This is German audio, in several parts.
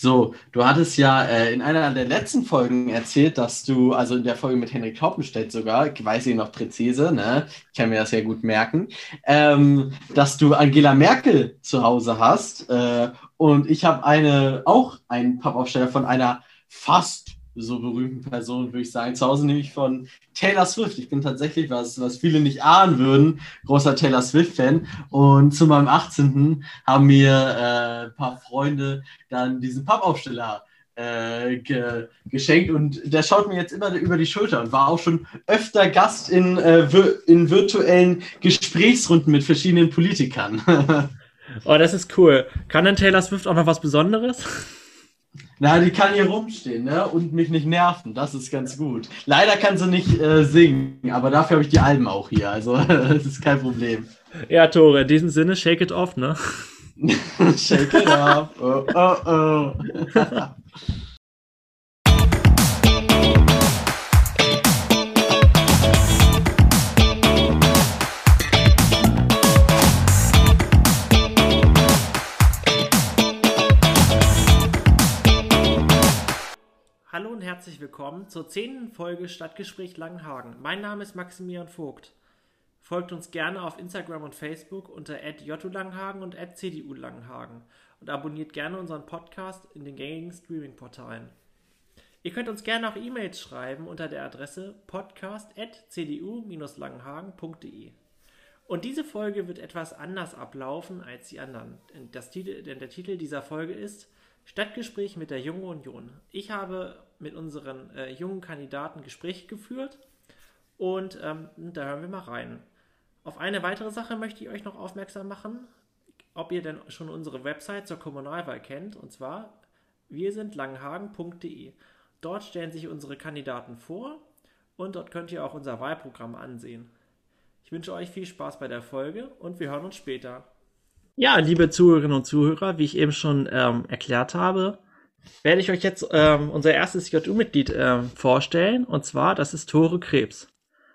So, du hattest ja äh, in einer der letzten Folgen erzählt, dass du, also in der Folge mit Henrik Haupenstedt sogar, ich weiß ich noch präzise, ne? Ich kann mir das ja gut merken, ähm, dass du Angela Merkel zu Hause hast. Äh, und ich habe eine, auch einen Pappaufsteller von einer fast so berühmten Person, würde ich sagen, zu Hause, nämlich von Taylor Swift. Ich bin tatsächlich, was, was viele nicht ahnen würden, großer Taylor Swift-Fan. Und zu meinem 18. haben mir äh, ein paar Freunde dann diesen Pappaufsteller äh, ge geschenkt und der schaut mir jetzt immer über die Schulter und war auch schon öfter Gast in, äh, in virtuellen Gesprächsrunden mit verschiedenen Politikern. oh, das ist cool. Kann denn Taylor Swift auch noch was Besonderes? Na, die kann hier rumstehen ne? und mich nicht nerven. Das ist ganz gut. Leider kann sie nicht äh, singen, aber dafür habe ich die Alben auch hier. Also, das ist kein Problem. Ja, Tore, in diesem Sinne, shake it off, ne? shake it off. Oh, oh, oh. herzlich willkommen zur zehnten Folge Stadtgespräch Langenhagen. Mein Name ist Maximilian Vogt. Folgt uns gerne auf Instagram und Facebook unter @jotulangenhagen und @cdulangenhagen und abonniert gerne unseren Podcast in den gängigen Streaming-Portalen. Ihr könnt uns gerne auch E-Mails schreiben unter der Adresse podcast.cdu-langenhagen.de. Und diese Folge wird etwas anders ablaufen als die anderen. Denn, der Titel dieser Folge ist Stadtgespräch mit der Junge Union. Ich habe mit unseren äh, jungen Kandidaten Gespräche geführt und ähm, da hören wir mal rein. Auf eine weitere Sache möchte ich euch noch aufmerksam machen, ob ihr denn schon unsere Website zur Kommunalwahl kennt, und zwar wir sind langenhagen.de. Dort stellen sich unsere Kandidaten vor und dort könnt ihr auch unser Wahlprogramm ansehen. Ich wünsche euch viel Spaß bei der Folge und wir hören uns später. Ja, liebe Zuhörerinnen und Zuhörer, wie ich eben schon ähm, erklärt habe, werde ich euch jetzt ähm, unser erstes JU-Mitglied ähm, vorstellen. Und zwar, das ist Tore Krebs.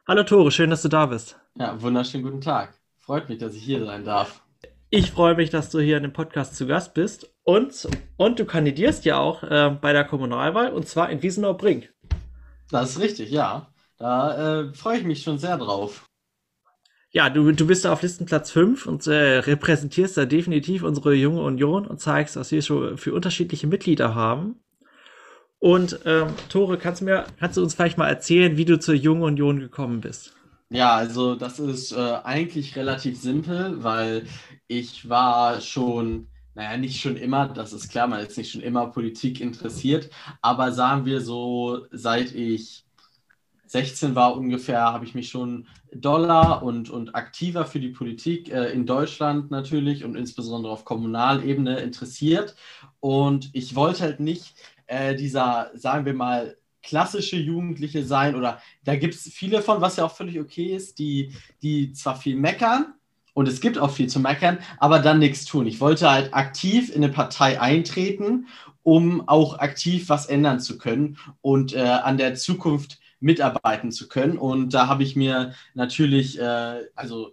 Hallo Tore, schön, dass du da bist. Ja, wunderschönen guten Tag. Freut mich, dass ich hier sein darf. Ich freue mich, dass du hier in dem Podcast zu Gast bist. Und, und du kandidierst ja auch äh, bei der Kommunalwahl, und zwar in Wiesenau-Brink. Das ist richtig, ja. Da äh, freue ich mich schon sehr drauf. Ja, du, du bist da auf Listenplatz 5 und äh, repräsentierst da definitiv unsere junge Union und zeigst, was wir schon für unterschiedliche Mitglieder haben. Und ähm, Tore, kannst du, mir, kannst du uns vielleicht mal erzählen, wie du zur Jungen Union gekommen bist? Ja, also das ist äh, eigentlich relativ simpel, weil ich war schon, naja, nicht schon immer, das ist klar, man ist nicht schon immer Politik interessiert, aber sagen wir so, seit ich 16 war ungefähr, habe ich mich schon doller und, und aktiver für die Politik äh, in Deutschland natürlich und insbesondere auf Kommunalebene interessiert. Und ich wollte halt nicht äh, dieser, sagen wir mal, klassische Jugendliche sein oder da gibt es viele von, was ja auch völlig okay ist, die, die zwar viel meckern, und es gibt auch viel zu meckern, aber dann nichts tun. Ich wollte halt aktiv in eine Partei eintreten, um auch aktiv was ändern zu können und äh, an der Zukunft mitarbeiten zu können. Und da habe ich mir natürlich äh, also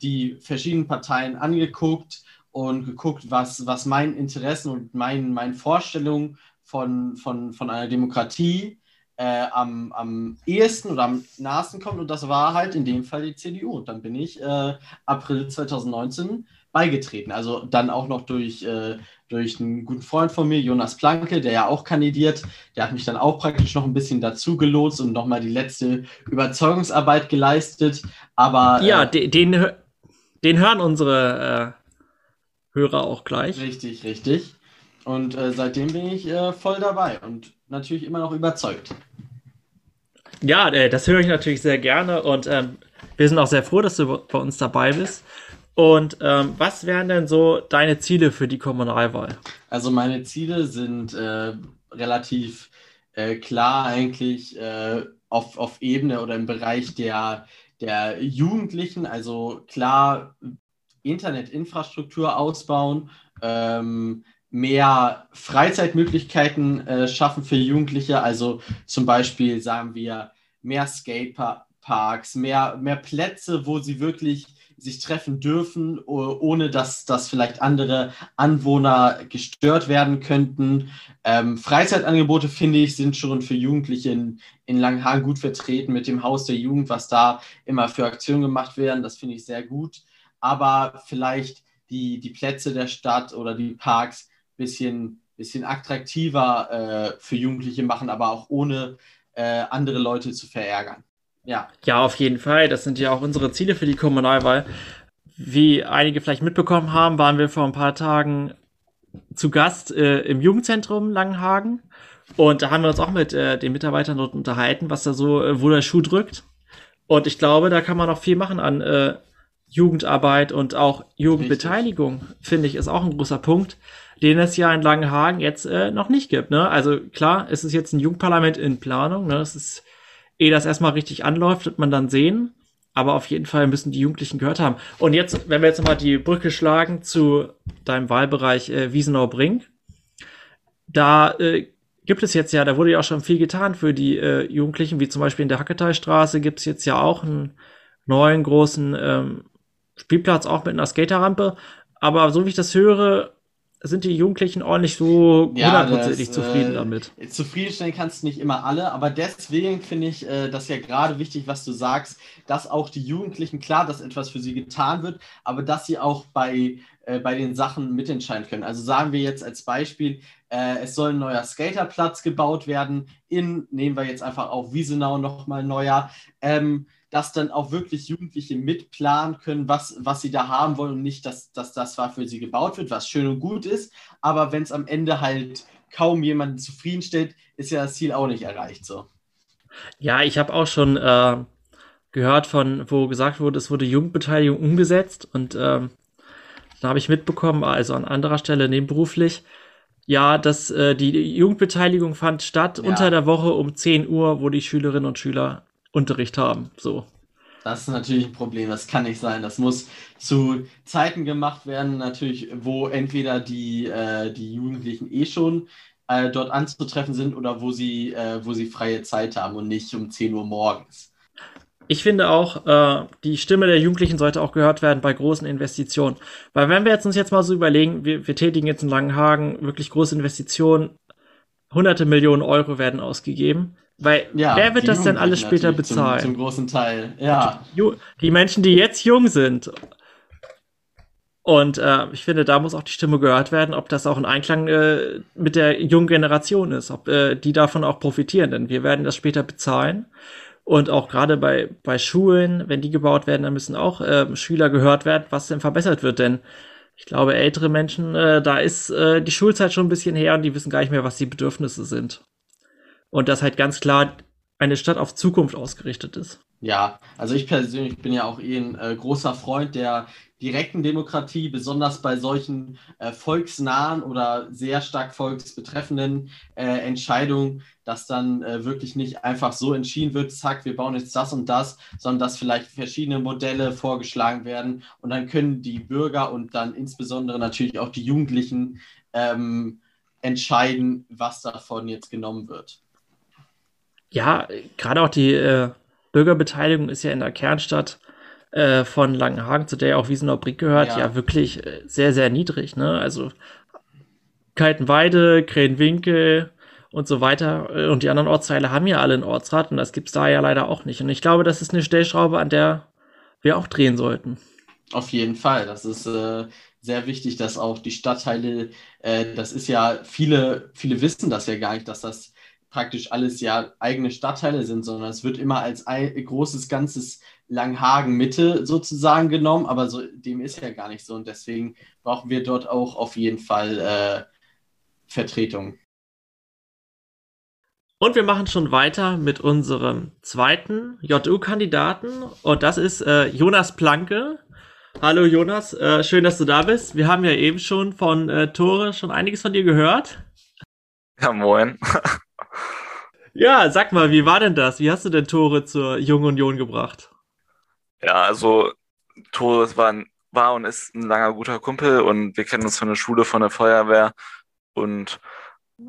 die verschiedenen Parteien angeguckt und geguckt, was, was meinen Interessen und meinen, meinen Vorstellungen von, von, von einer Demokratie äh, am, am ehesten oder am nahesten kommt. Und das war halt in dem Fall die CDU. Und dann bin ich äh, April 2019 beigetreten. Also dann auch noch durch, äh, durch einen guten Freund von mir, Jonas Planke, der ja auch kandidiert. Der hat mich dann auch praktisch noch ein bisschen dazu gelotst und nochmal die letzte Überzeugungsarbeit geleistet. Aber. Ja, äh, den, den hören unsere äh, Hörer auch gleich. Richtig, richtig. Und äh, seitdem bin ich äh, voll dabei und natürlich immer noch überzeugt. Ja, äh, das höre ich natürlich sehr gerne und ähm, wir sind auch sehr froh, dass du bei uns dabei bist. Und ähm, was wären denn so deine Ziele für die Kommunalwahl? Also meine Ziele sind äh, relativ äh, klar eigentlich äh, auf, auf Ebene oder im Bereich der, der Jugendlichen. Also klar Internetinfrastruktur ausbauen, ähm, mehr Freizeitmöglichkeiten äh, schaffen für Jugendliche. Also zum Beispiel sagen wir mehr Skateparks, mehr, mehr Plätze, wo sie wirklich sich treffen dürfen, ohne dass, dass vielleicht andere Anwohner gestört werden könnten. Ähm, Freizeitangebote, finde ich, sind schon für Jugendliche in, in Langenhagen gut vertreten mit dem Haus der Jugend, was da immer für Aktionen gemacht werden. Das finde ich sehr gut. Aber vielleicht die, die Plätze der Stadt oder die Parks ein bisschen, bisschen attraktiver äh, für Jugendliche machen, aber auch ohne äh, andere Leute zu verärgern. Ja. Ja, auf jeden Fall. Das sind ja auch unsere Ziele für die Kommunalwahl. Wie einige vielleicht mitbekommen haben, waren wir vor ein paar Tagen zu Gast äh, im Jugendzentrum Langenhagen. Und da haben wir uns auch mit äh, den Mitarbeitern dort unterhalten, was da so, äh, wo der Schuh drückt. Und ich glaube, da kann man noch viel machen an äh, Jugendarbeit und auch Jugendbeteiligung, finde ich, ist auch ein großer Punkt, den es ja in Langenhagen jetzt äh, noch nicht gibt. Ne? Also klar, es ist jetzt ein Jugendparlament in Planung. Ne? Das ist ehe das erstmal richtig anläuft, wird man dann sehen. Aber auf jeden Fall müssen die Jugendlichen gehört haben. Und jetzt, wenn wir jetzt nochmal die Brücke schlagen zu deinem Wahlbereich äh, Wiesenau-Brink, da äh, gibt es jetzt ja, da wurde ja auch schon viel getan für die äh, Jugendlichen, wie zum Beispiel in der Hacketeilstraße gibt es jetzt ja auch einen neuen großen ähm, Spielplatz, auch mit einer Skaterrampe. Aber so wie ich das höre, sind die Jugendlichen auch nicht so hundertprozentig ja, zufrieden äh, damit. Zufriedenstellen kannst du nicht immer alle, aber deswegen finde ich äh, das ja gerade wichtig, was du sagst, dass auch die Jugendlichen, klar, dass etwas für sie getan wird, aber dass sie auch bei, äh, bei den Sachen mitentscheiden können. Also sagen wir jetzt als Beispiel, äh, es soll ein neuer Skaterplatz gebaut werden, in, nehmen wir jetzt einfach auf Wiesenau nochmal neuer. Ähm, dass dann auch wirklich Jugendliche mitplanen können, was, was sie da haben wollen und nicht, dass, dass das zwar für sie gebaut wird, was schön und gut ist, aber wenn es am Ende halt kaum jemanden zufriedenstellt, ist ja das Ziel auch nicht erreicht so. Ja, ich habe auch schon äh, gehört von, wo gesagt wurde, es wurde Jugendbeteiligung umgesetzt und äh, da habe ich mitbekommen, also an anderer Stelle nebenberuflich, ja, dass äh, die Jugendbeteiligung fand statt ja. unter der Woche um 10 Uhr, wo die Schülerinnen und Schüler Unterricht haben. So. Das ist natürlich ein Problem, das kann nicht sein. Das muss zu Zeiten gemacht werden, natürlich, wo entweder die, äh, die Jugendlichen eh schon äh, dort anzutreffen sind oder wo sie, äh, wo sie freie Zeit haben und nicht um 10 Uhr morgens. Ich finde auch, äh, die Stimme der Jugendlichen sollte auch gehört werden bei großen Investitionen. Weil wenn wir jetzt uns jetzt mal so überlegen, wir, wir tätigen jetzt in Langenhagen wirklich große Investitionen, hunderte Millionen Euro werden ausgegeben weil ja, wer wird das denn alles später bezahlen? Zum, zum, großen Teil, ja. Die, die, Menschen, die jetzt jung sind. Und äh, ich finde, da muss auch die Stimme gehört werden, ob das auch in Einklang äh, mit der jungen Generation ist, ob äh, die davon auch profitieren, denn wir werden das später bezahlen. Und auch gerade bei, bei Schulen, wenn die gebaut werden, dann müssen auch äh, Schüler gehört werden, was denn verbessert wird. Denn ich glaube, ältere Menschen, äh, da ist äh, die Schulzeit schon ein bisschen her und die wissen gar nicht mehr, was die Bedürfnisse sind und dass halt ganz klar eine Stadt auf Zukunft ausgerichtet ist. Ja, also ich persönlich bin ja auch eh ein äh, großer Freund der direkten Demokratie, besonders bei solchen äh, volksnahen oder sehr stark volksbetreffenden äh, Entscheidungen, dass dann äh, wirklich nicht einfach so entschieden wird, zack, wir bauen jetzt das und das, sondern dass vielleicht verschiedene Modelle vorgeschlagen werden und dann können die Bürger und dann insbesondere natürlich auch die Jugendlichen ähm, entscheiden, was davon jetzt genommen wird ja, gerade auch die äh, Bürgerbeteiligung ist ja in der Kernstadt äh, von Langenhagen, zu der ja auch Wiesenau Brick gehört, ja, ja wirklich äh, sehr, sehr niedrig. Ne? Also Kaltenweide, Krähenwinkel und so weiter äh, und die anderen Ortsteile haben ja alle einen Ortsrat und das gibt es da ja leider auch nicht. Und ich glaube, das ist eine Stellschraube, an der wir auch drehen sollten. Auf jeden Fall. Das ist äh, sehr wichtig, dass auch die Stadtteile, äh, das ist ja, viele, viele wissen das ja gar nicht, dass das praktisch alles ja eigene Stadtteile sind, sondern es wird immer als ein großes ganzes Langhagen Mitte sozusagen genommen, aber so, dem ist ja gar nicht so und deswegen brauchen wir dort auch auf jeden Fall äh, Vertretung. Und wir machen schon weiter mit unserem zweiten JU-Kandidaten und das ist äh, Jonas Planke. Hallo Jonas, äh, schön, dass du da bist. Wir haben ja eben schon von äh, Tore schon einiges von dir gehört. Ja, moin. Ja, sag mal, wie war denn das? Wie hast du denn Tore zur Jungen Union gebracht? Ja, also Tore war, war und ist ein langer guter Kumpel und wir kennen uns von der Schule, von der Feuerwehr und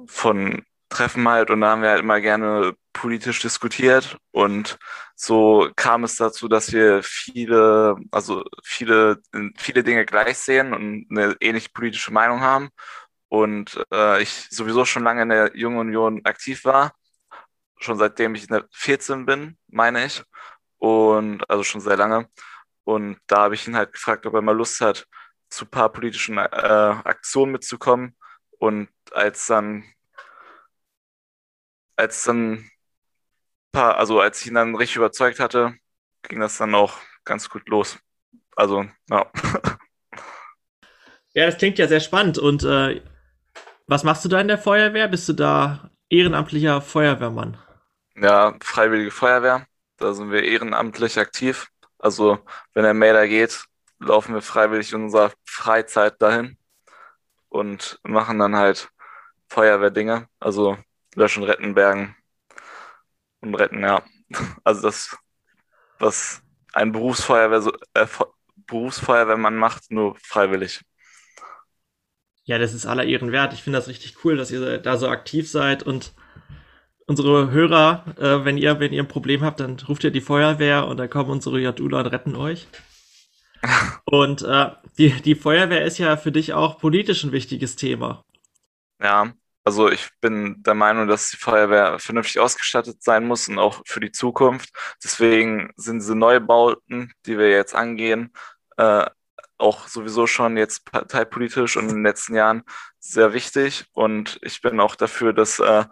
von Treffen halt und da haben wir halt immer gerne politisch diskutiert und so kam es dazu, dass wir viele, also viele, viele Dinge gleich sehen und eine ähnliche politische Meinung haben. Und äh, ich sowieso schon lange in der Jungen Union aktiv war, schon seitdem ich 14 bin, meine ich. Und also schon sehr lange. Und da habe ich ihn halt gefragt, ob er mal Lust hat, zu ein paar politischen äh, Aktionen mitzukommen. Und als dann, als dann paar, also als ich ihn dann richtig überzeugt hatte, ging das dann auch ganz gut los. Also, ja. Ja, das klingt ja sehr spannend. Und äh, was machst du da in der Feuerwehr? Bist du da ehrenamtlicher Feuerwehrmann? Ja, Freiwillige Feuerwehr. Da sind wir ehrenamtlich aktiv. Also, wenn der Mäder geht, laufen wir freiwillig in unserer Freizeit dahin und machen dann halt Feuerwehrdinge. Also löschen, retten, bergen, und retten, ja. Also das, was ein Berufsfeuerwehr, äh, Berufsfeuerwehrmann macht, nur freiwillig. Ja, das ist aller Ehren wert. Ich finde das richtig cool, dass ihr da so aktiv seid und unsere Hörer, äh, wenn ihr, wenn ihr ein Problem habt, dann ruft ihr die Feuerwehr und dann kommen unsere Jadula und retten euch. und äh, die, die Feuerwehr ist ja für dich auch politisch ein wichtiges Thema. Ja, also ich bin der Meinung, dass die Feuerwehr vernünftig ausgestattet sein muss und auch für die Zukunft. Deswegen sind diese Neubauten, die wir jetzt angehen, äh, auch sowieso schon jetzt parteipolitisch und in den letzten Jahren sehr wichtig. Und ich bin auch dafür, dass äh,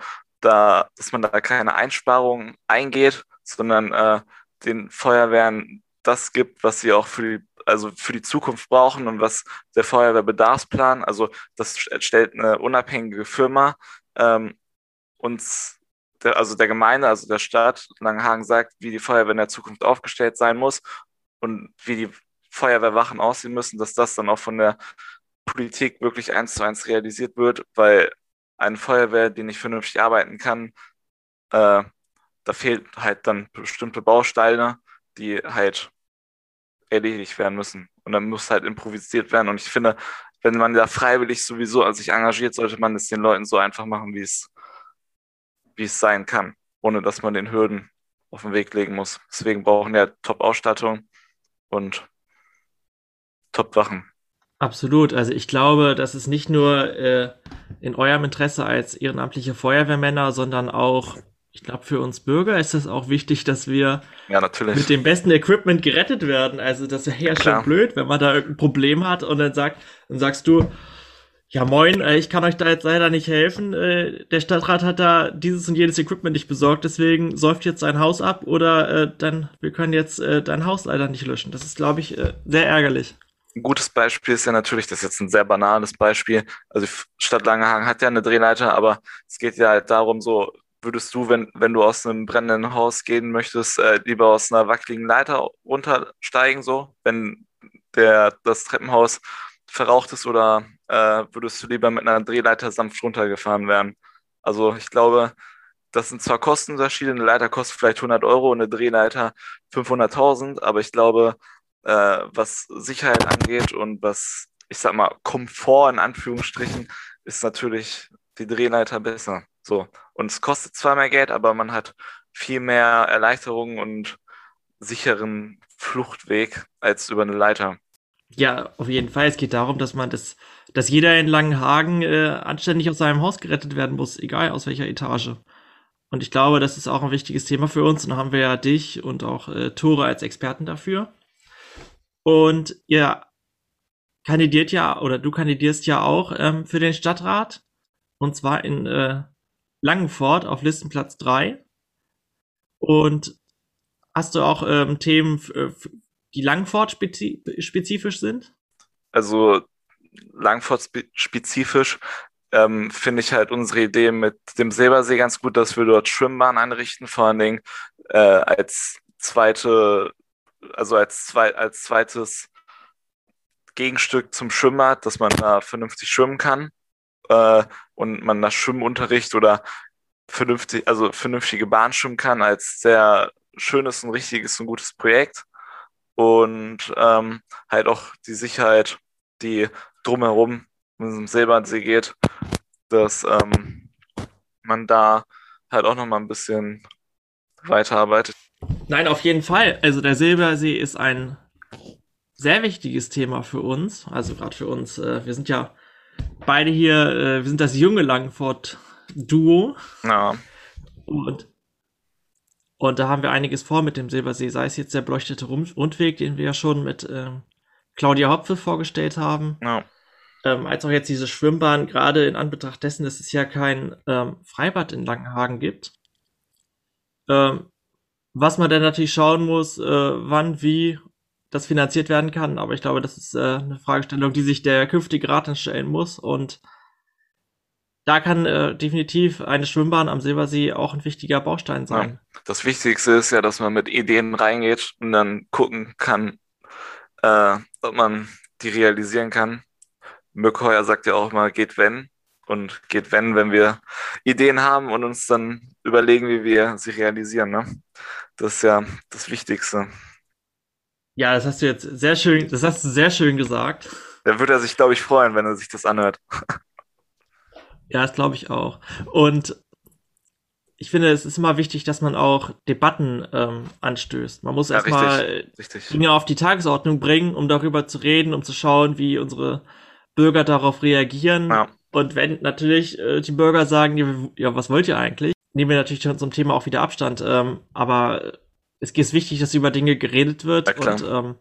da, dass man da keine Einsparungen eingeht, sondern äh, den Feuerwehren das gibt, was sie auch für die also für die Zukunft brauchen und was der Feuerwehrbedarfsplan, also das stellt eine unabhängige Firma ähm, uns, der, also der Gemeinde, also der Stadt Langenhagen sagt, wie die Feuerwehr in der Zukunft aufgestellt sein muss und wie die Feuerwehrwachen aussehen müssen, dass das dann auch von der Politik wirklich eins zu eins realisiert wird, weil eine Feuerwehr, die nicht vernünftig arbeiten kann, äh, da fehlt halt dann bestimmte Bausteine, die halt erledigt werden müssen. Und dann muss halt improvisiert werden. Und ich finde, wenn man da freiwillig sowieso sich engagiert, sollte man es den Leuten so einfach machen, wie es, wie es sein kann, ohne dass man den Hürden auf den Weg legen muss. Deswegen brauchen wir Top-Ausstattung und Top-Wachen. Absolut. Also ich glaube, das ist nicht nur äh, in eurem Interesse als ehrenamtliche Feuerwehrmänner, sondern auch ich glaube, für uns Bürger ist es auch wichtig, dass wir ja, mit dem besten Equipment gerettet werden. Also das wäre ja schon blöd, wenn man da irgendein Problem hat und dann sagt, dann sagst du, ja moin, äh, ich kann euch da jetzt leider nicht helfen. Äh, der Stadtrat hat da dieses und jenes Equipment nicht besorgt, deswegen säuft jetzt sein Haus ab oder äh, dann, wir können jetzt äh, dein Haus leider nicht löschen. Das ist, glaube ich, äh, sehr ärgerlich. Ein gutes Beispiel ist ja natürlich, das ist jetzt ein sehr banales Beispiel. Also Stadt Langehagen hat ja eine Drehleiter, aber es geht ja halt darum, so würdest du, wenn, wenn du aus einem brennenden Haus gehen möchtest, äh, lieber aus einer wackeligen Leiter runtersteigen, so, wenn der, das Treppenhaus verraucht ist, oder äh, würdest du lieber mit einer Drehleiter sanft runtergefahren werden? Also ich glaube, das sind zwar Kostenunterschiede, eine Leiter kostet vielleicht 100 Euro und eine Drehleiter 500.000, aber ich glaube, äh, was Sicherheit angeht und was, ich sag mal, Komfort in Anführungsstrichen, ist natürlich die Drehleiter besser. So. Und es kostet zwar mehr Geld, aber man hat viel mehr Erleichterung und sicheren Fluchtweg als über eine Leiter. Ja, auf jeden Fall. Es geht darum, dass man das, dass jeder in Langenhagen äh, anständig aus seinem Haus gerettet werden muss, egal aus welcher Etage. Und ich glaube, das ist auch ein wichtiges Thema für uns. Und da haben wir ja dich und auch äh, Tore als Experten dafür. Und ihr kandidiert ja, oder du kandidierst ja auch ähm, für den Stadtrat. Und zwar in äh, Langenfort auf Listenplatz 3. Und hast du auch ähm, Themen, äh, die Langfort spezifisch sind? Also Langfort spezifisch ähm, finde ich halt unsere Idee mit dem Silbersee ganz gut, dass wir dort Schwimmbahn einrichten, vor allen Dingen äh, als zweite, also als, zwei, als zweites Gegenstück zum Schwimmbad, dass man da vernünftig schwimmen kann äh, und man das Schwimmunterricht oder vernünftig, also vernünftige Bahn schwimmen kann, als sehr schönes und richtiges und gutes Projekt. Und ähm, halt auch die Sicherheit, die drumherum mit dem Silbernsee geht, dass ähm, man da halt auch nochmal ein bisschen weiterarbeitet. Nein, auf jeden Fall. Also der Silbersee ist ein sehr wichtiges Thema für uns. Also gerade für uns. Äh, wir sind ja beide hier, äh, wir sind das junge Langford-Duo. Ja. Und, und da haben wir einiges vor mit dem Silbersee, sei es jetzt der beleuchtete Rundweg, den wir ja schon mit ähm, Claudia Hopfe vorgestellt haben. Ja. Ähm, als auch jetzt diese Schwimmbahn, gerade in Anbetracht dessen, dass es ja kein ähm, Freibad in Langenhagen gibt. Ähm, was man dann natürlich schauen muss, äh, wann, wie das finanziert werden kann. Aber ich glaube, das ist äh, eine Fragestellung, die sich der künftige Rat dann stellen muss. Und da kann äh, definitiv eine Schwimmbahn am Silbersee auch ein wichtiger Baustein sein. Ja. Das Wichtigste ist ja, dass man mit Ideen reingeht und dann gucken kann, äh, ob man die realisieren kann. Mückheuer sagt ja auch mal, geht wenn. Und geht wenn, wenn wir Ideen haben und uns dann überlegen, wie wir sie realisieren. Ne? Das ist ja das Wichtigste. Ja, das hast du jetzt sehr schön, das hast du sehr schön gesagt. Da würde er sich, glaube ich, freuen, wenn er sich das anhört. Ja, das glaube ich auch. Und ich finde, es ist immer wichtig, dass man auch Debatten ähm, anstößt. Man muss Ja, erstmal. Dinge auf die Tagesordnung bringen, um darüber zu reden, um zu schauen, wie unsere Bürger darauf reagieren. Ja. Und wenn natürlich äh, die Bürger sagen, ja, was wollt ihr eigentlich? Nehmen wir natürlich schon zum Thema auch wieder Abstand. Ähm, aber es ist wichtig, dass über Dinge geredet wird Ja, und ähm,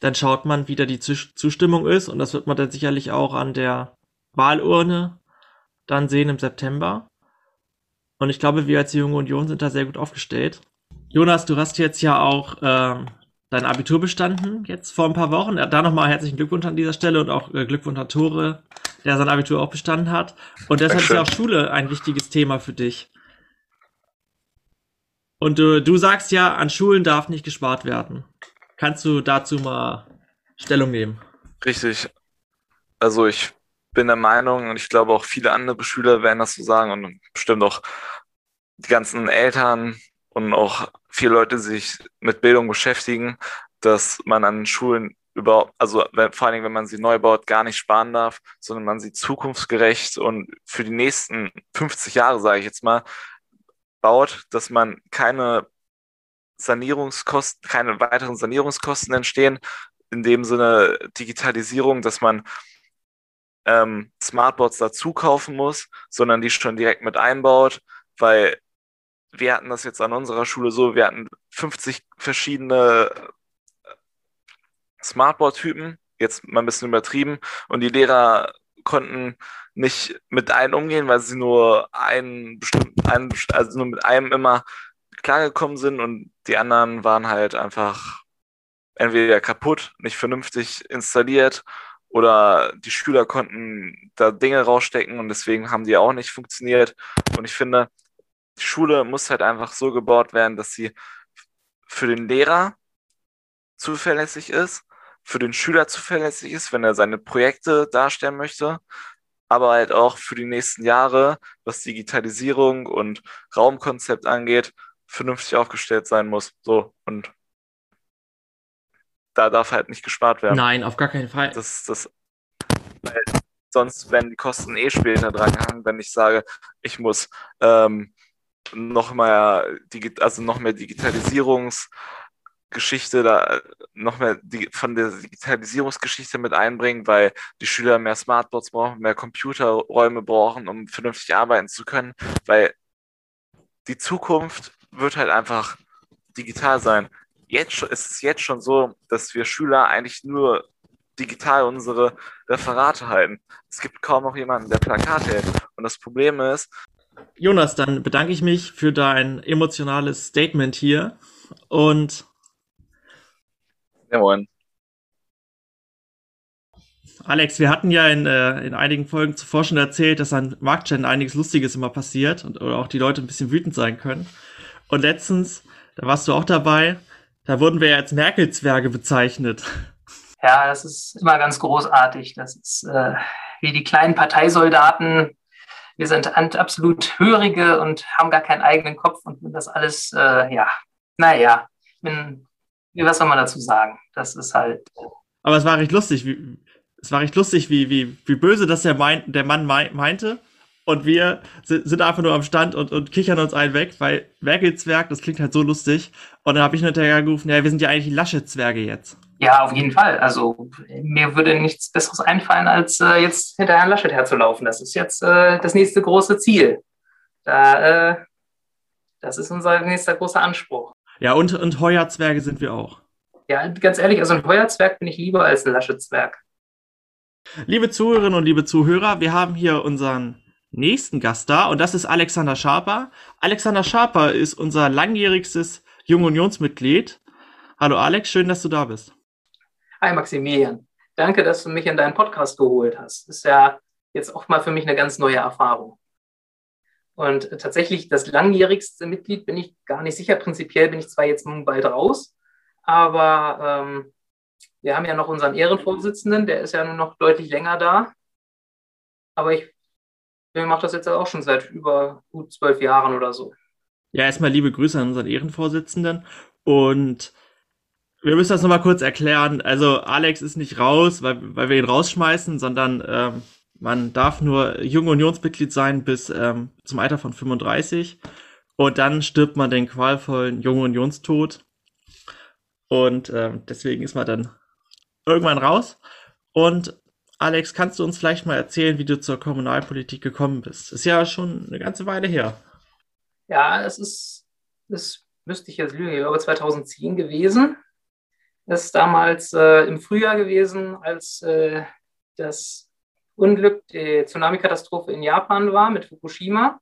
dann schaut man, wie da die Zus- Zustimmung ist und das wird man dann sicherlich auch an der Wahlurne dann sehen im September. Und ich glaube, wir als Junge Union sind da sehr gut aufgestellt. Jonas, du hast jetzt ja auch ähm, dein Abitur bestanden, jetzt vor ein paar Wochen. Da nochmal herzlichen Glückwunsch an dieser Stelle und auch äh, Glückwunsch an Tore, der sein Abitur auch bestanden hat. Und deshalb ist ja auch Schule ein wichtiges Thema für dich. Und äh, du sagst ja, an Schulen darf nicht gespart werden. Kannst du dazu mal Stellung nehmen? Richtig. Also ich bin der Meinung und ich glaube auch viele andere Schüler werden das so sagen und bestimmt auch die ganzen Eltern und auch viele Leute, die sich mit Bildung beschäftigen, dass man an Schulen überhaupt, also vor allen Dingen, wenn man sie neu baut, gar nicht sparen darf, sondern man sie zukunftsgerecht und für die nächsten 50 Jahre, sage ich jetzt mal, baut, dass man keine Sanierungskosten, keine weiteren Sanierungskosten entstehen, in dem Sinne Digitalisierung, dass man ähm, Smartboards dazu kaufen muss, sondern die schon direkt mit einbaut, weil wir hatten das jetzt an unserer Schule so, wir hatten 50 verschiedene Smartboard-Typen, jetzt mal ein bisschen übertrieben, und die Lehrer konnten nicht mit einem umgehen, weil sie nur einen bestimmten, einen, also nur mit einem immer klargekommen sind und die anderen waren halt einfach entweder kaputt, nicht vernünftig installiert oder die Schüler konnten da Dinge rausstecken und deswegen haben die auch nicht funktioniert. Und ich finde, die Schule muss halt einfach so gebaut werden, dass sie für den Lehrer zuverlässig ist, für den Schüler zuverlässig ist, wenn er seine Projekte darstellen möchte, aber halt auch für die nächsten Jahre, was Digitalisierung und Raumkonzept angeht, vernünftig aufgestellt sein muss. So, und da darf halt nicht gespart werden. Nein, auf gar keinen Fall. Das, das, weil sonst werden die Kosten eh später dran hangen, wenn ich sage, ich muss ähm, noch mehr, Digi also noch mehr Digitalisierungsgeschichte da, noch mehr die, von der Digitalisierungsgeschichte mit einbringen, weil die Schüler mehr Smartboards brauchen, mehr Computerräume brauchen, um vernünftig arbeiten zu können, weil die Zukunft wird halt einfach digital sein. Jetzt ist es jetzt schon so, dass wir Schüler eigentlich nur digital unsere Referate halten. Es gibt kaum noch jemanden, der Plakate hält. Und das Problem ist, Jonas, dann bedanke ich mich für dein emotionales Statement hier und ja moin, Alex, wir hatten ja in, äh, in einigen Folgen zuvor schon erzählt, dass an Marktständen einiges Lustiges immer passiert und oder auch die Leute ein bisschen wütend sein können. Und letztens, da warst du auch dabei, da wurden wir ja als Merkel-Zwerge bezeichnet. Ja, das ist immer ganz großartig. Das ist äh, wie die kleinen Parteisoldaten. Wir sind absolut Hörige und haben gar keinen eigenen Kopf und das alles, äh, ja, naja, ich bin, was soll man dazu sagen? Das ist halt, Aber es war recht lustig, wie, es war recht lustig, wie, wie, wie böse das der, mein, der Mann mei meinte. Und wir sind einfach nur am Stand und, und kichern uns einen weg, weil Werkelzwerg, das klingt halt so lustig. Und dann habe ich hinterher gerufen, ja, wir sind ja eigentlich Laschet-Zwerge jetzt. Ja, auf jeden Fall. Also mir würde nichts Besseres einfallen, als äh, jetzt hinter Herrn Laschet herzulaufen. Das ist jetzt äh, das nächste große Ziel. Da, äh, das ist unser nächster großer Anspruch. Ja, und, und Heuerzwerge sind wir auch. Ja, ganz ehrlich, also ein Heuerzwerg bin ich lieber als ein Laschet-Zwerg. Liebe Zuhörerinnen und liebe Zuhörer, wir haben hier unseren nächsten Gast da und das ist Alexander Schaper. Alexander Schaper ist unser langjährigstes Jung Unionsmitglied. Hallo Alex, schön, dass du da bist. Hi Maximilian, danke, dass du mich in deinen Podcast geholt hast. Ist ja jetzt auch mal für mich eine ganz neue Erfahrung. Und tatsächlich das langjährigste Mitglied bin ich gar nicht sicher. Prinzipiell bin ich zwar jetzt bald raus, aber ähm, wir haben ja noch unseren Ehrenvorsitzenden, der ist ja nur noch deutlich länger da. Aber ich ich mache das jetzt auch schon seit über gut zwölf Jahren oder so. Ja, erstmal liebe Grüße an unseren Ehrenvorsitzenden. Und wir müssen das nochmal kurz erklären. Also Alex ist nicht raus, weil, weil wir ihn rausschmeißen, sondern ähm, man darf nur junge Unionsmitglied sein bis ähm, zum Alter von 35. Und dann stirbt man den qualvollen jungen Unionstod. Und ähm, deswegen ist man dann irgendwann raus. Und Alex, kannst du uns vielleicht mal erzählen, wie du zur Kommunalpolitik gekommen bist? Ist ja schon eine ganze Weile her. Ja, es ist, das müsste ich jetzt lügen, glaube 2010 gewesen. Das ist damals äh, im Frühjahr gewesen, als äh, das Unglück, die Tsunami-Katastrophe in Japan war mit Fukushima.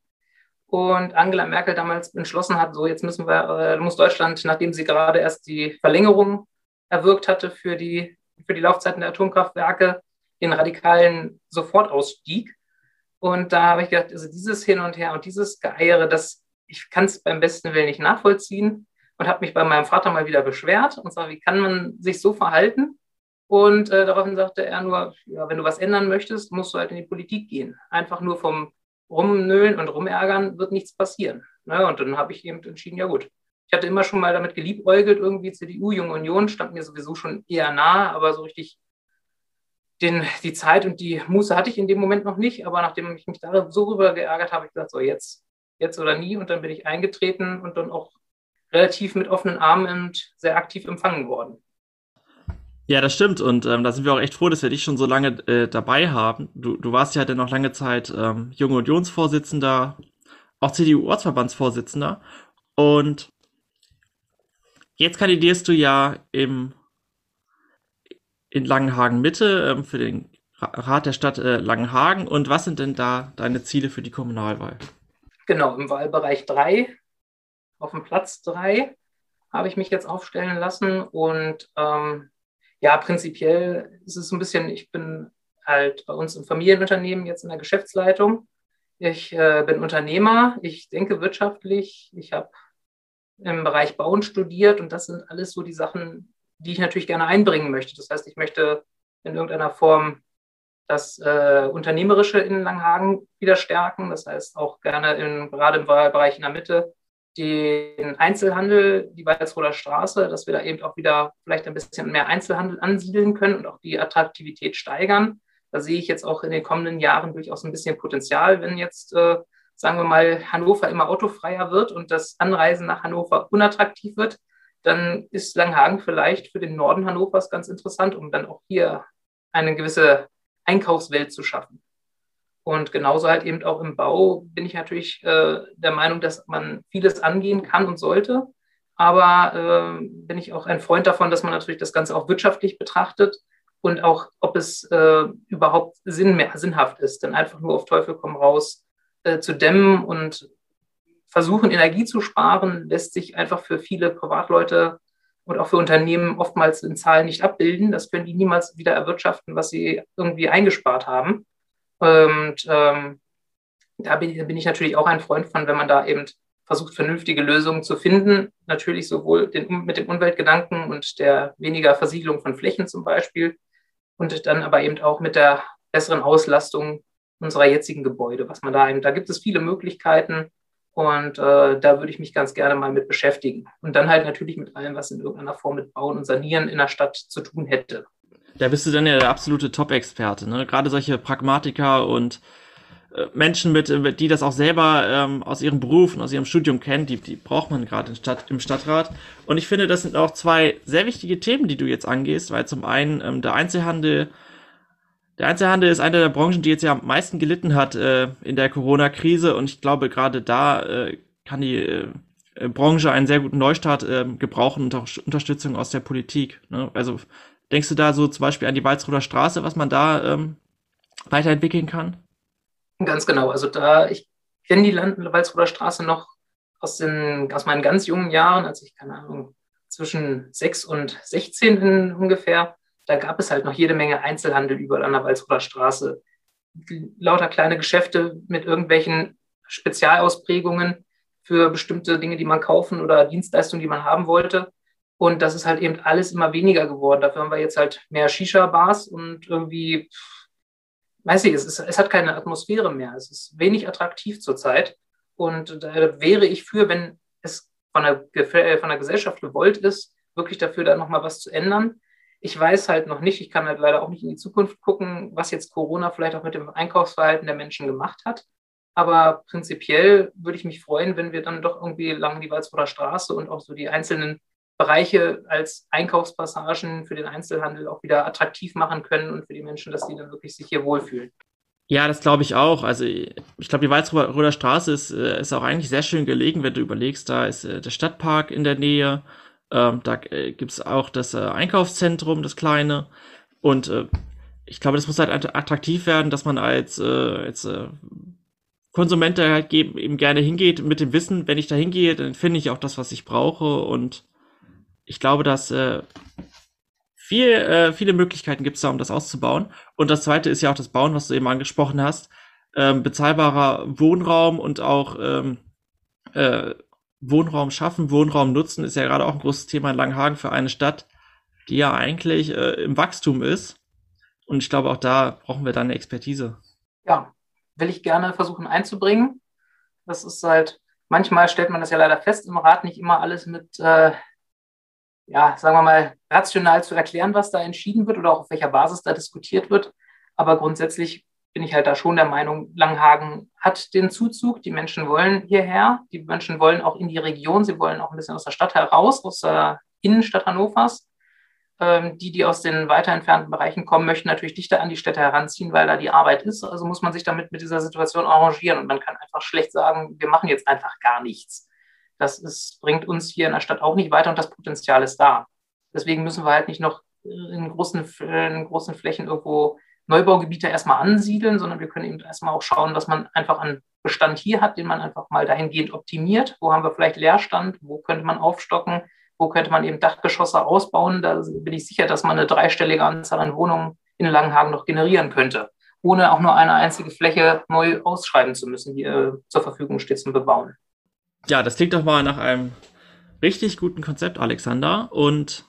Und Angela Merkel damals entschlossen hat, so jetzt müssen wir, äh, muss Deutschland, nachdem sie gerade erst die Verlängerung erwirkt hatte für die, für die Laufzeiten der Atomkraftwerke, den radikalen Sofortausstieg. Und da habe ich gedacht, also dieses Hin und Her und dieses Geeiere, das, ich kann es beim besten Willen nicht nachvollziehen und habe mich bei meinem Vater mal wieder beschwert und sage, wie kann man sich so verhalten? Und äh, daraufhin sagte er nur, ja, wenn du was ändern möchtest, musst du halt in die Politik gehen. Einfach nur vom Rumnölen und Rumärgern wird nichts passieren. Ne? Und dann habe ich eben entschieden, ja gut. Ich hatte immer schon mal damit geliebäugelt, irgendwie CDU, Junge Union, stand mir sowieso schon eher nah, aber so richtig den, die Zeit und die Muße hatte ich in dem Moment noch nicht, aber nachdem ich mich da so rüber geärgert habe, habe ich gesagt, so jetzt, jetzt oder nie. Und dann bin ich eingetreten und dann auch relativ mit offenen Armen und sehr aktiv empfangen worden. Ja, das stimmt. Und ähm, da sind wir auch echt froh, dass wir dich schon so lange äh, dabei haben. Du, du warst ja dann noch lange Zeit ähm, Junge Unionsvorsitzender, auch CDU-Ortsverbandsvorsitzender. Und jetzt kandidierst du ja im in Langenhagen Mitte ähm, für den Rat der Stadt äh, Langenhagen. Und was sind denn da deine Ziele für die Kommunalwahl? Genau, im Wahlbereich 3, auf dem Platz 3 habe ich mich jetzt aufstellen lassen. Und ähm, ja, prinzipiell ist es ein bisschen, ich bin halt bei uns im Familienunternehmen jetzt in der Geschäftsleitung. Ich äh, bin Unternehmer, ich denke wirtschaftlich, ich habe im Bereich Bauen studiert und das sind alles so die Sachen, die ich natürlich gerne einbringen möchte. Das heißt, ich möchte in irgendeiner Form das äh, Unternehmerische in Langhagen wieder stärken. Das heißt auch gerne in, gerade im Bereich in der Mitte den Einzelhandel, die Walzroder Straße, dass wir da eben auch wieder vielleicht ein bisschen mehr Einzelhandel ansiedeln können und auch die Attraktivität steigern. Da sehe ich jetzt auch in den kommenden Jahren durchaus ein bisschen Potenzial, wenn jetzt, äh, sagen wir mal, Hannover immer autofreier wird und das Anreisen nach Hannover unattraktiv wird, dann ist Langhagen vielleicht für den Norden Hannovers ganz interessant, um dann auch hier eine gewisse Einkaufswelt zu schaffen. Und genauso halt eben auch im Bau bin ich natürlich äh, der Meinung, dass man vieles angehen kann und sollte. Aber äh, bin ich auch ein Freund davon, dass man natürlich das Ganze auch wirtschaftlich betrachtet und auch, ob es äh, überhaupt Sinn mehr, sinnhaft ist, dann einfach nur auf Teufel komm raus äh, zu dämmen und versuchen, Energie zu sparen, lässt sich einfach für viele Privatleute und auch für Unternehmen oftmals in Zahlen nicht abbilden. Das können die niemals wieder erwirtschaften, was sie irgendwie eingespart haben. Und ähm, da bin, bin, ich natürlich auch ein Freund von, wenn man da eben versucht, vernünftige Lösungen zu finden. Natürlich sowohl den, mit dem Umweltgedanken und der weniger Versiegelung von Flächen zum Beispiel und dann aber eben auch mit der besseren Auslastung unserer jetzigen Gebäude, was man da eben, da gibt es viele Möglichkeiten und äh, da würde ich mich ganz gerne mal mit beschäftigen. Und dann halt natürlich mit allem, was in irgendeiner Form mit Bauen und Sanieren in der Stadt zu tun hätte. Da bist du dann ja der absolute Top-Experte. Ne? Gerade solche Pragmatiker und äh, Menschen mit, äh, die das auch selber ähm, aus ihrem Beruf und aus ihrem Studium kennen, die, die braucht man gerade Stadt, im Stadtrat. Und ich finde, das sind auch zwei sehr wichtige Themen, die du jetzt angehst, weil zum einen ähm, der Einzelhandel, der Einzelhandel ist eine der Branchen, die jetzt ja am meisten gelitten hat äh, in der Corona-Krise und ich glaube, gerade da äh, kann die äh, Branche einen sehr guten Neustart äh, gebrauchen und auch Unterstützung aus der Politik. Ne? Also denkst du da so zum Beispiel an die Walzroder Straße, was man da ähm, weiterentwickeln kann? Ganz genau. Also da, ich kenne die Walzroder Straße noch aus, den, aus meinen ganz jungen Jahren, als ich, keine Ahnung, zwischen 6 und 16 in, ungefähr, da gab es halt noch jede Menge Einzelhandel überall an der Walzroder Straße. Lauter kleine Geschäfte mit irgendwelchen Spezialausprägungen für bestimmte Dinge, die man kaufen oder Dienstleistungen, die man haben wollte. Und das ist halt eben alles immer weniger geworden. Dafür haben wir jetzt halt mehr Shisha-Bars und irgendwie weiß ich, es, ist, es hat keine Atmosphäre mehr. Es ist wenig attraktiv zurzeit. Und da wäre ich für, wenn es von der, äh, von der Gesellschaft gewollt ist, wirklich dafür da nochmal was zu ändern. Ich weiß halt noch nicht, ich kann halt leider auch nicht in die Zukunft gucken, was jetzt Corona vielleicht auch mit dem Einkaufsverhalten der Menschen gemacht hat. Aber prinzipiell würde ich mich freuen, wenn wir dann doch irgendwie lang die Walzroder Straße und auch so die einzelnen Bereiche als Einkaufspassagen für den Einzelhandel auch wieder attraktiv machen können und für die Menschen, dass die dann wirklich sich hier wohlfühlen. Ja, das glaube ich auch. Also ich glaube, die Walzroder Straße ist, äh, ist auch eigentlich sehr schön gelegen, wenn du überlegst, da ist äh, der Stadtpark in der Nähe, ähm, da äh, gibt es auch das Einkaufszentrum, das kleine. Und äh, ich glaube, das muss halt attraktiv werden, dass man als, als Konsument da halt eben gerne hingeht mit dem Wissen, wenn ich da hingehe, dann finde ich auch das, was ich brauche und ich glaube, dass äh, viel, äh, viele Möglichkeiten gibt es da, um das auszubauen. Und das zweite ist ja auch das Bauen, was du eben angesprochen hast. Ähm, bezahlbarer Wohnraum und auch ähm, äh, Wohnraum schaffen, Wohnraum nutzen, ist ja gerade auch ein großes Thema in Langenhagen für eine Stadt, die ja eigentlich äh, im Wachstum ist. Und ich glaube, auch da brauchen wir dann eine Expertise. Ja, will ich gerne versuchen einzubringen. Das ist halt, manchmal stellt man das ja leider fest im Rat, nicht immer alles mit äh, ja, sagen wir mal, rational zu erklären, was da entschieden wird oder auch auf welcher Basis da diskutiert wird. Aber grundsätzlich bin ich halt da schon der Meinung, Langhagen hat den Zuzug. Die Menschen wollen hierher. Die Menschen wollen auch in die Region. Sie wollen auch ein bisschen aus der Stadt heraus, aus der Innenstadt Hannovers. Ähm, die, die aus den weiter entfernten Bereichen kommen, möchten natürlich dichter an die Städte heranziehen, weil da die Arbeit ist. Also muss man sich damit mit dieser Situation arrangieren. Und man kann einfach schlecht sagen, wir machen jetzt einfach gar nichts. Das ist, bringt uns hier in der Stadt auch nicht weiter und das Potenzial ist da. Deswegen müssen wir halt nicht noch in großen, in großen Flächen irgendwo Neubaugebiete erstmal ansiedeln, sondern wir können eben erstmal auch schauen, was man einfach an Bestand hier hat, den man einfach mal dahingehend optimiert. Wo haben wir vielleicht Leerstand? Wo könnte man aufstocken? Wo könnte man eben Dachgeschosse ausbauen? Da bin ich sicher, dass man eine dreistellige Anzahl an Wohnungen in Langenhagen noch generieren könnte, ohne auch nur eine einzige Fläche neu ausschreiben zu müssen, die äh, zur Verfügung steht zum Bebauen. Ja, das klingt doch mal nach einem richtig guten Konzept, Alexander. Und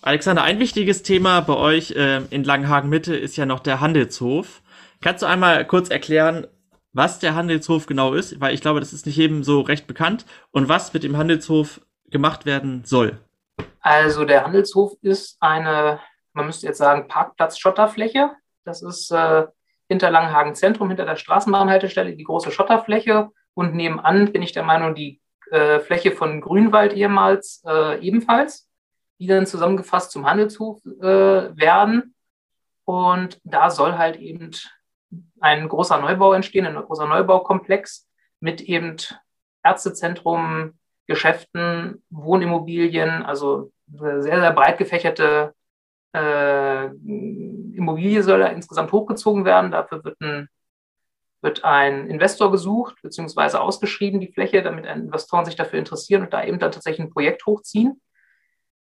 Alexander, ein wichtiges Thema bei euch äh, in Langenhagen Mitte ist ja noch der Handelshof. Kannst du einmal kurz erklären, was der Handelshof genau ist? Weil ich glaube, das ist nicht jedem so recht bekannt. Und was mit dem Handelshof gemacht werden soll? Also der Handelshof ist eine, man müsste jetzt sagen, Parkplatz-Schotterfläche. Das ist äh, hinter Langenhagen Zentrum, hinter der Straßenbahnhaltestelle, die große Schotterfläche und nebenan bin ich der Meinung, die äh, Fläche von Grünwald ehemals äh, ebenfalls, die dann zusammengefasst zum Handelshof äh, werden. Und da soll halt eben ein großer Neubau entstehen, ein großer Neubaukomplex mit eben Ärztezentrum, Geschäften, Wohnimmobilien, also sehr, sehr breit gefächerte äh, Immobilie soll da insgesamt hochgezogen werden. Dafür wird ein wird ein Investor gesucht beziehungsweise ausgeschrieben, die Fläche, damit Investoren sich dafür interessieren und da eben dann tatsächlich ein Projekt hochziehen.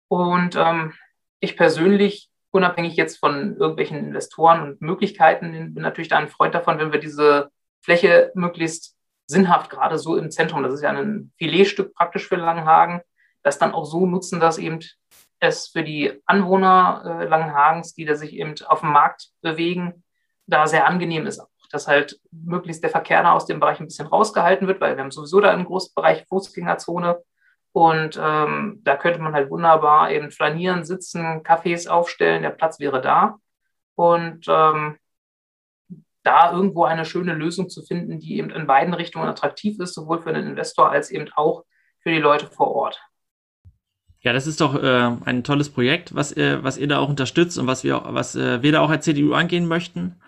Und ähm, ich persönlich, unabhängig jetzt von irgendwelchen Investoren und Möglichkeiten, bin natürlich da ein Freund davon, wenn wir diese Fläche möglichst sinnhaft, gerade so im Zentrum, das ist ja ein Filetstück praktisch für Langenhagen, das dann auch so nutzen, dass eben es für die Anwohner äh, Langenhagens, die da sich eben auf dem Markt bewegen, da sehr angenehm ist dass halt möglichst der Verkehr da aus dem Bereich ein bisschen rausgehalten wird, weil wir haben sowieso da einen großen Bereich Fußgängerzone. Und ähm, da könnte man halt wunderbar eben flanieren, sitzen, Cafés aufstellen, der Platz wäre da. Und ähm, da irgendwo eine schöne Lösung zu finden, die eben in beiden Richtungen attraktiv ist, sowohl für den Investor als eben auch für die Leute vor Ort. Ja, das ist doch äh, ein tolles Projekt, was, äh, was ihr da auch unterstützt und was wir, was äh, wir da auch als CDU angehen möchten.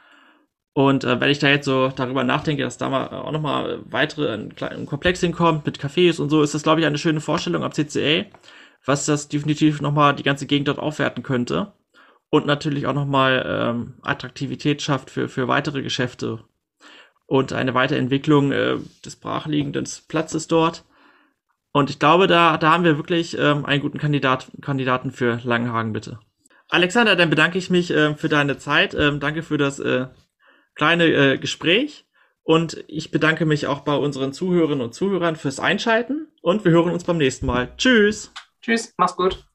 Und äh, wenn ich da jetzt so darüber nachdenke, dass da mal auch nochmal weitere ein, ein Komplex hinkommt mit Cafés und so, ist das, glaube ich, eine schöne Vorstellung ab CCA, was das definitiv nochmal die ganze Gegend dort aufwerten könnte. Und natürlich auch nochmal ähm, Attraktivität schafft für, für weitere Geschäfte. Und eine Weiterentwicklung äh, des brachliegenden Platzes dort. Und ich glaube, da, da haben wir wirklich ähm, einen guten Kandidat, Kandidaten für Langenhagen, bitte. Alexander, dann bedanke ich mich äh, für deine Zeit. Ähm, danke für das äh, kleine äh, Gespräch. Und ich bedanke mich auch bei unseren Zuhörerinnen und Zuhörern fürs Einschalten. Und wir hören uns beim nächsten Mal. Tschüss. Tschüss, mach's gut.